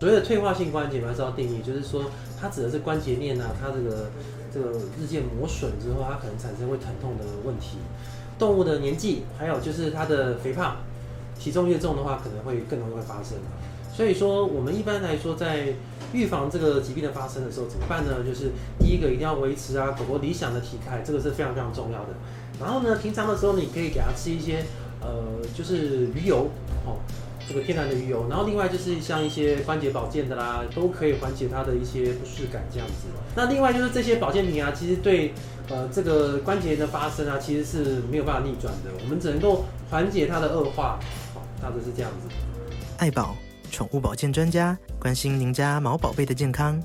所谓的退化性关节，还是要定义，就是说它指的是关节链啊，它这个这个日渐磨损之后，它可能产生会疼痛的问题。动物的年纪，还有就是它的肥胖，体重越重的话，可能会更容易会发生。所以说，我们一般来说在预防这个疾病的发生的时候，怎么办呢？就是第一个一定要维持啊狗狗理想的体态，这个是非常非常重要的。然后呢，平常的时候你可以给它吃一些呃，就是鱼油哦。这个天然的鱼油，然后另外就是像一些关节保健的啦，都可以缓解它的一些不适感这样子。那另外就是这些保健品啊，其实对呃这个关节的发生啊，其实是没有办法逆转的，我们只能够缓解它的恶化。好，大致是这样子。爱宝宠物保健专家关心您家毛宝贝的健康。